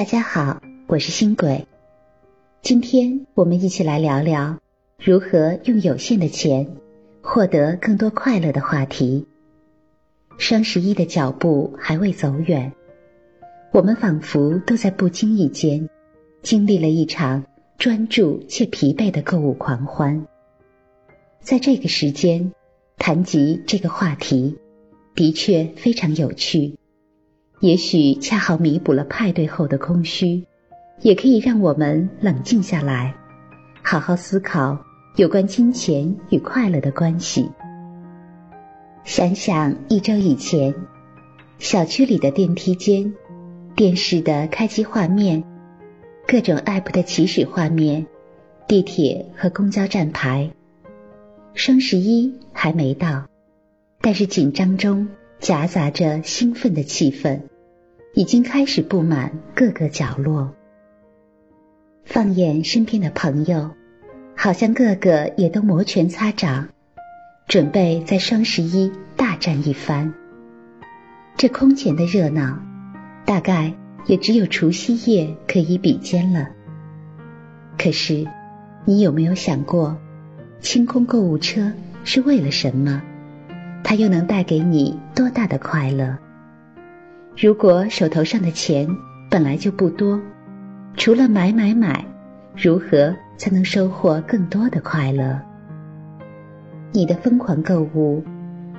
大家好，我是新鬼。今天我们一起来聊聊如何用有限的钱获得更多快乐的话题。双十一的脚步还未走远，我们仿佛都在不经意间经历了一场专注且疲惫的购物狂欢。在这个时间谈及这个话题，的确非常有趣。也许恰好弥补了派对后的空虚，也可以让我们冷静下来，好好思考有关金钱与快乐的关系。想想一周以前，小区里的电梯间、电视的开机画面、各种 App 的起始画面、地铁和公交站牌。双十一还没到，但是紧张中夹杂着兴奋的气氛。已经开始布满各个角落。放眼身边的朋友，好像个个也都摩拳擦掌，准备在双十一大战一番。这空前的热闹，大概也只有除夕夜可以比肩了。可是，你有没有想过，清空购物车是为了什么？它又能带给你多大的快乐？如果手头上的钱本来就不多，除了买买买，如何才能收获更多的快乐？你的疯狂购物，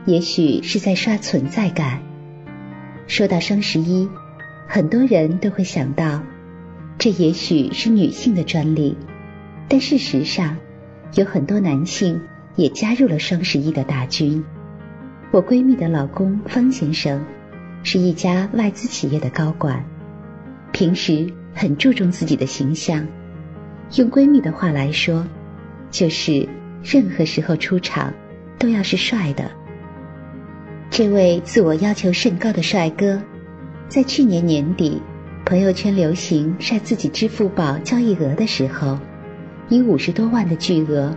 也许是在刷存在感。说到双十一，很多人都会想到，这也许是女性的专利，但事实上，有很多男性也加入了双十一的大军。我闺蜜的老公方先生。是一家外资企业的高管，平时很注重自己的形象。用闺蜜的话来说，就是任何时候出场都要是帅的。这位自我要求甚高的帅哥，在去年年底朋友圈流行晒自己支付宝交易额的时候，以五十多万的巨额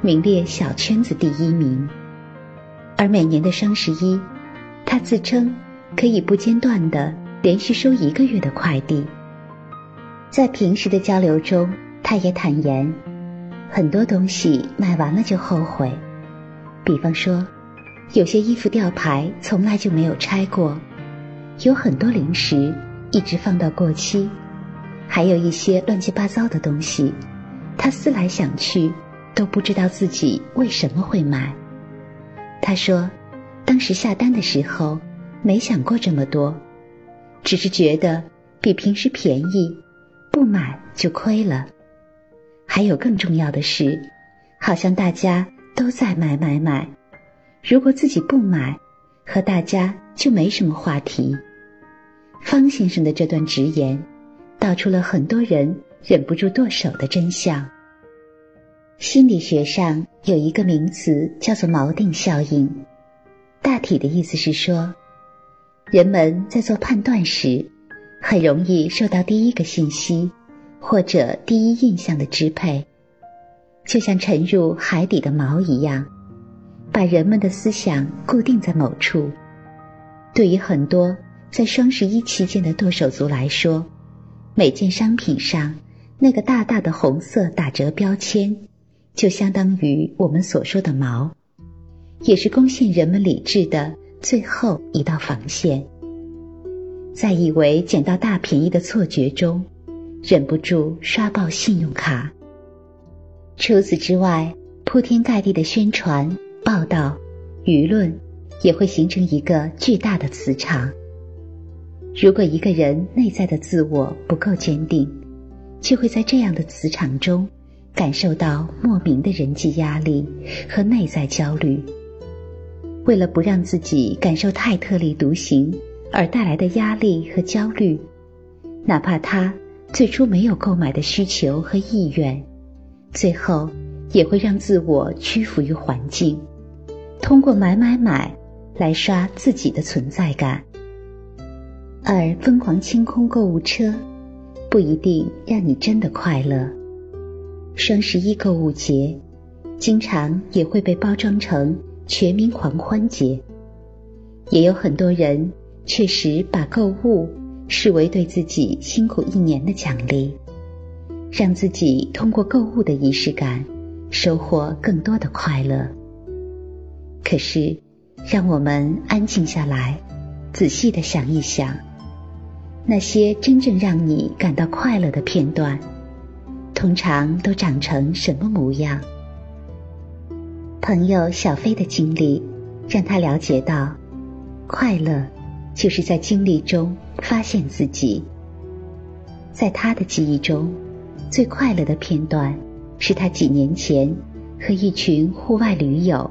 名列小圈子第一名。而每年的双十一，他自称。可以不间断的连续收一个月的快递。在平时的交流中，他也坦言，很多东西买完了就后悔。比方说，有些衣服吊牌从来就没有拆过，有很多零食一直放到过期，还有一些乱七八糟的东西，他思来想去都不知道自己为什么会买。他说，当时下单的时候。没想过这么多，只是觉得比平时便宜，不买就亏了。还有更重要的是，好像大家都在买买买，如果自己不买，和大家就没什么话题。方先生的这段直言，道出了很多人忍不住剁手的真相。心理学上有一个名词叫做锚定效应，大体的意思是说。人们在做判断时，很容易受到第一个信息或者第一印象的支配，就像沉入海底的锚一样，把人们的思想固定在某处。对于很多在双十一期间的剁手族来说，每件商品上那个大大的红色打折标签，就相当于我们所说的锚，也是攻陷人们理智的。最后一道防线，在以为捡到大便宜的错觉中，忍不住刷爆信用卡。除此之外，铺天盖地的宣传、报道、舆论，也会形成一个巨大的磁场。如果一个人内在的自我不够坚定，就会在这样的磁场中感受到莫名的人际压力和内在焦虑。为了不让自己感受太特立独行而带来的压力和焦虑，哪怕他最初没有购买的需求和意愿，最后也会让自我屈服于环境，通过买买买来刷自己的存在感。而疯狂清空购物车不一定让你真的快乐。双十一购物节经常也会被包装成。全民狂欢节，也有很多人确实把购物视为对自己辛苦一年的奖励，让自己通过购物的仪式感收获更多的快乐。可是，让我们安静下来，仔细的想一想，那些真正让你感到快乐的片段，通常都长成什么模样？朋友小飞的经历，让他了解到，快乐就是在经历中发现自己。在他的记忆中，最快乐的片段是他几年前和一群户外驴友。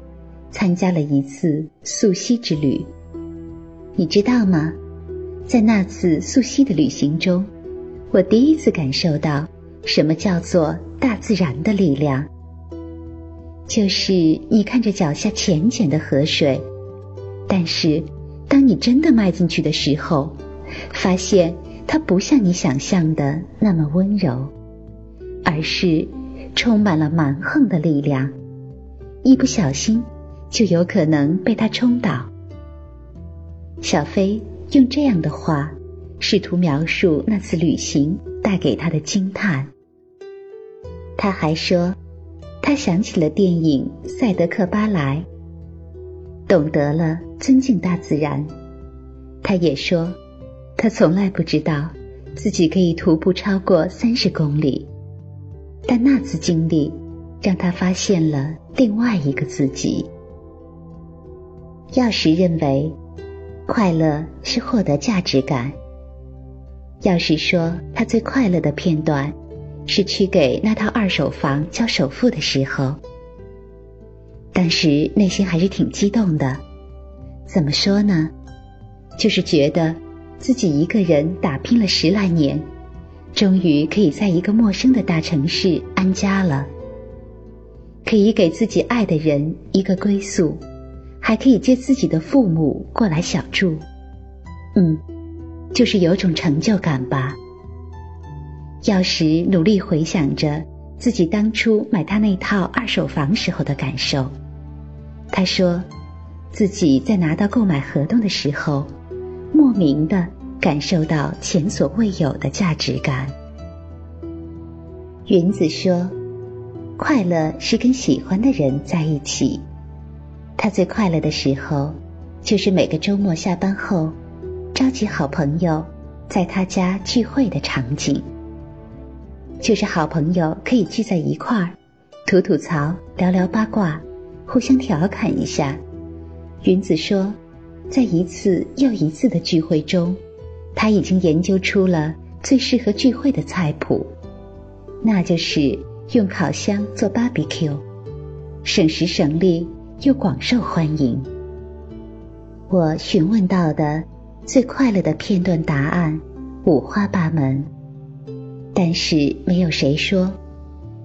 参加了一次溯溪之旅，你知道吗？在那次溯溪的旅行中，我第一次感受到什么叫做大自然的力量。就是你看着脚下浅浅的河水，但是当你真的迈进去的时候，发现它不像你想象的那么温柔，而是充满了蛮横的力量，一不小心。就有可能被他冲倒。小飞用这样的话试图描述那次旅行带给他的惊叹。他还说，他想起了电影《赛德克巴莱》，懂得了尊敬大自然。他也说，他从来不知道自己可以徒步超过三十公里，但那次经历让他发现了另外一个自己。钥匙认为，快乐是获得价值感。钥匙说，他最快乐的片段是去给那套二手房交首付的时候。当时内心还是挺激动的。怎么说呢？就是觉得自己一个人打拼了十来年，终于可以在一个陌生的大城市安家了，可以给自己爱的人一个归宿。还可以接自己的父母过来小住，嗯，就是有种成就感吧。钥匙努力回想着自己当初买他那套二手房时候的感受，他说自己在拿到购买合同的时候，莫名的感受到前所未有的价值感。云子说，快乐是跟喜欢的人在一起。他最快乐的时候，就是每个周末下班后，召集好朋友在他家聚会的场景。就是好朋友可以聚在一块儿，吐吐槽、聊聊八卦、互相调侃一下。云子说，在一次又一次的聚会中，他已经研究出了最适合聚会的菜谱，那就是用烤箱做 barbecue，省时省力。又广受欢迎。我询问到的最快乐的片段答案五花八门，但是没有谁说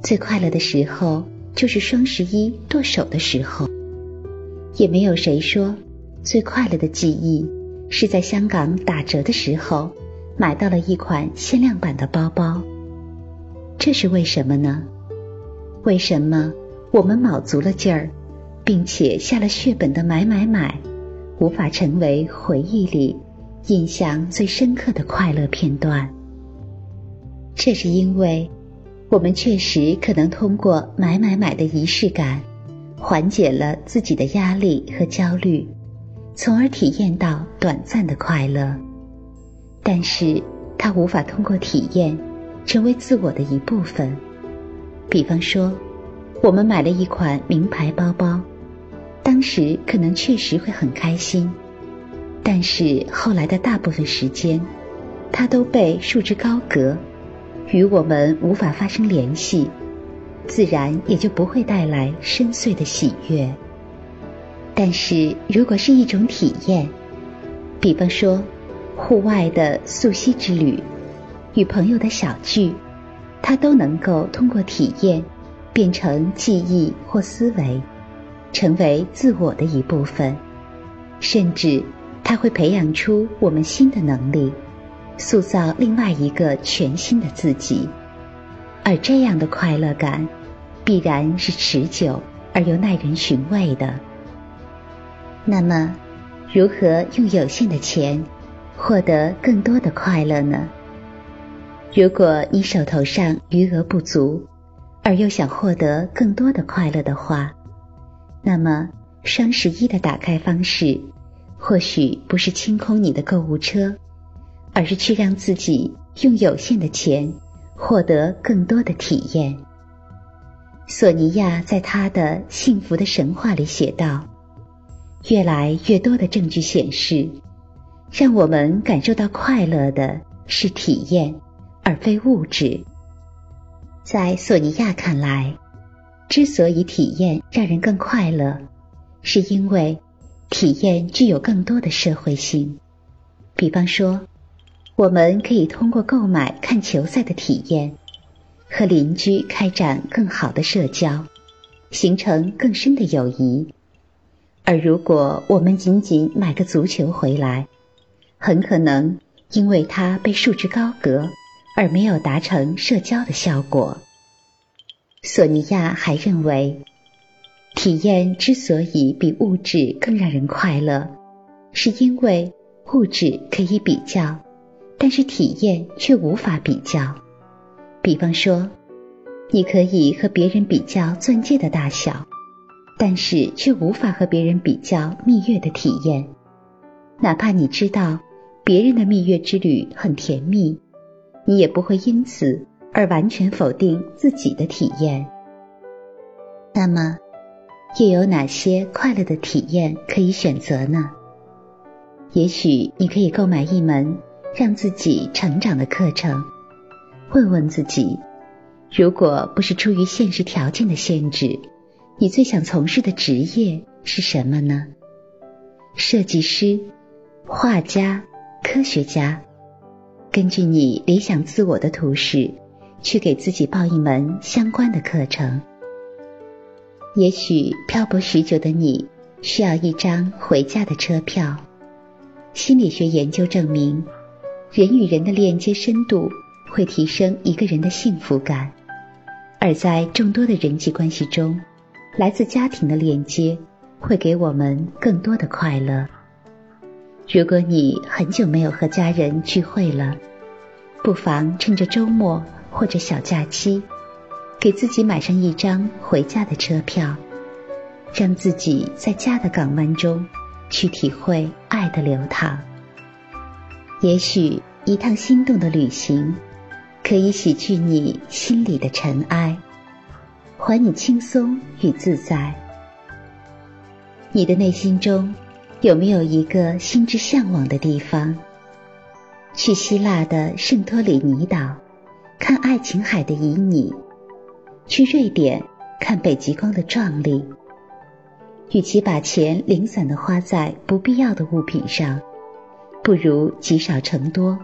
最快乐的时候就是双十一剁手的时候，也没有谁说最快乐的记忆是在香港打折的时候买到了一款限量版的包包。这是为什么呢？为什么我们卯足了劲儿？并且下了血本的买买买，无法成为回忆里印象最深刻的快乐片段。这是因为，我们确实可能通过买买买的仪式感，缓解了自己的压力和焦虑，从而体验到短暂的快乐。但是，它无法通过体验成为自我的一部分。比方说，我们买了一款名牌包包。当时可能确实会很开心，但是后来的大部分时间，它都被束之高阁，与我们无法发生联系，自然也就不会带来深邃的喜悦。但是如果是一种体验，比方说户外的溯溪之旅，与朋友的小聚，它都能够通过体验变成记忆或思维。成为自我的一部分，甚至它会培养出我们新的能力，塑造另外一个全新的自己。而这样的快乐感，必然是持久而又耐人寻味的。那么，如何用有限的钱获得更多的快乐呢？如果你手头上余额不足，而又想获得更多的快乐的话，那么双十一的打开方式，或许不是清空你的购物车，而是去让自己用有限的钱获得更多的体验。索尼娅在她的《幸福的神话》里写道：“越来越多的证据显示，让我们感受到快乐的是体验，而非物质。”在索尼娅看来，之所以体验让人更快乐，是因为体验具有更多的社会性。比方说，我们可以通过购买看球赛的体验。和邻居开展更好的社交，形成更深的友谊。而如果我们仅仅买个足球回来，很可能因为它被束之高阁，而没有达成社交的效果。索尼娅还认为，体验之所以比物质更让人快乐，是因为物质可以比较，但是体验却无法比较。比方说，你可以和别人比较钻戒的大小，但是却无法和别人比较蜜月的体验。哪怕你知道别人的蜜月之旅很甜蜜，你也不会因此而完全否定自己的体验。那么，又有哪些快乐的体验可以选择呢？也许你可以购买一门让自己成长的课程。问问自己，如果不是出于现实条件的限制，你最想从事的职业是什么呢？设计师、画家、科学家，根据你理想自我的图示，去给自己报一门相关的课程。也许漂泊许久的你需要一张回家的车票。心理学研究证明，人与人的链接深度。会提升一个人的幸福感，而在众多的人际关系中，来自家庭的链接会给我们更多的快乐。如果你很久没有和家人聚会了，不妨趁着周末或者小假期，给自己买上一张回家的车票，让自己在家的港湾中去体会爱的流淌。也许一趟心动的旅行。可以洗去你心里的尘埃，还你轻松与自在。你的内心中有没有一个心之向往的地方？去希腊的圣托里尼岛看爱琴海的旖旎，去瑞典看北极光的壮丽。与其把钱零散的花在不必要的物品上，不如积少成多。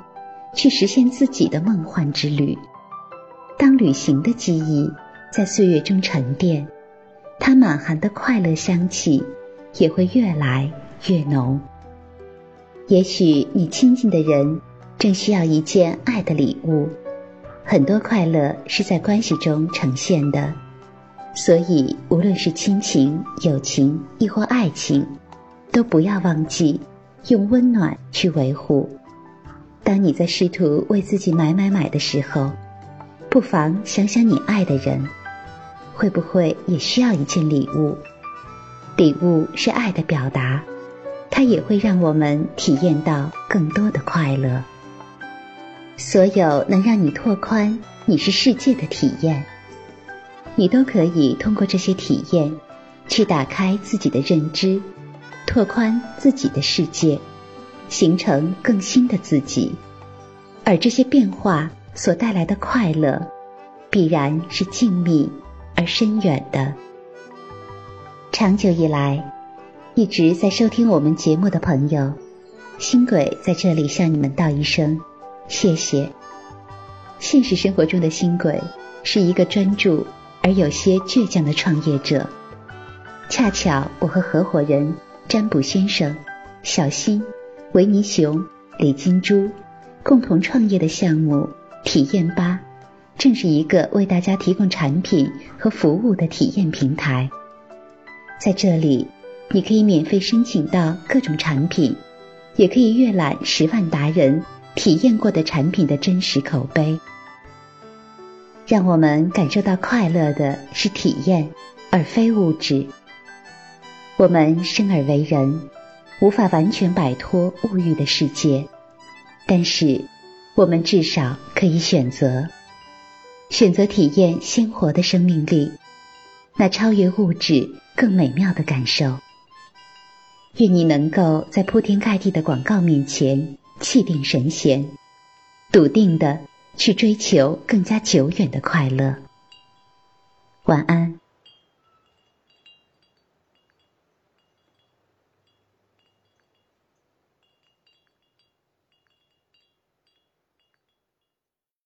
去实现自己的梦幻之旅。当旅行的记忆在岁月中沉淀，它满含的快乐香气也会越来越浓。也许你亲近的人正需要一件爱的礼物。很多快乐是在关系中呈现的，所以无论是亲情、友情亦或爱情，都不要忘记用温暖去维护。当你在试图为自己买买买的时候，不妨想想你爱的人，会不会也需要一件礼物？礼物是爱的表达，它也会让我们体验到更多的快乐。所有能让你拓宽你是世界的体验，你都可以通过这些体验，去打开自己的认知，拓宽自己的世界。形成更新的自己，而这些变化所带来的快乐，必然是静谧而深远的。长久以来，一直在收听我们节目的朋友，新鬼在这里向你们道一声谢谢。现实生活中的新鬼是一个专注而有些倔强的创业者，恰巧我和合伙人占卜先生小新。维尼熊、李金珠共同创业的项目“体验吧”，正是一个为大家提供产品和服务的体验平台。在这里，你可以免费申请到各种产品，也可以阅览十万达人体验过的产品的真实口碑。让我们感受到快乐的是体验，而非物质。我们生而为人，无法完全摆脱物欲的世界，但是我们至少可以选择，选择体验鲜活的生命力，那超越物质更美妙的感受。愿你能够在铺天盖地的广告面前气定神闲，笃定的去追求更加久远的快乐。晚安。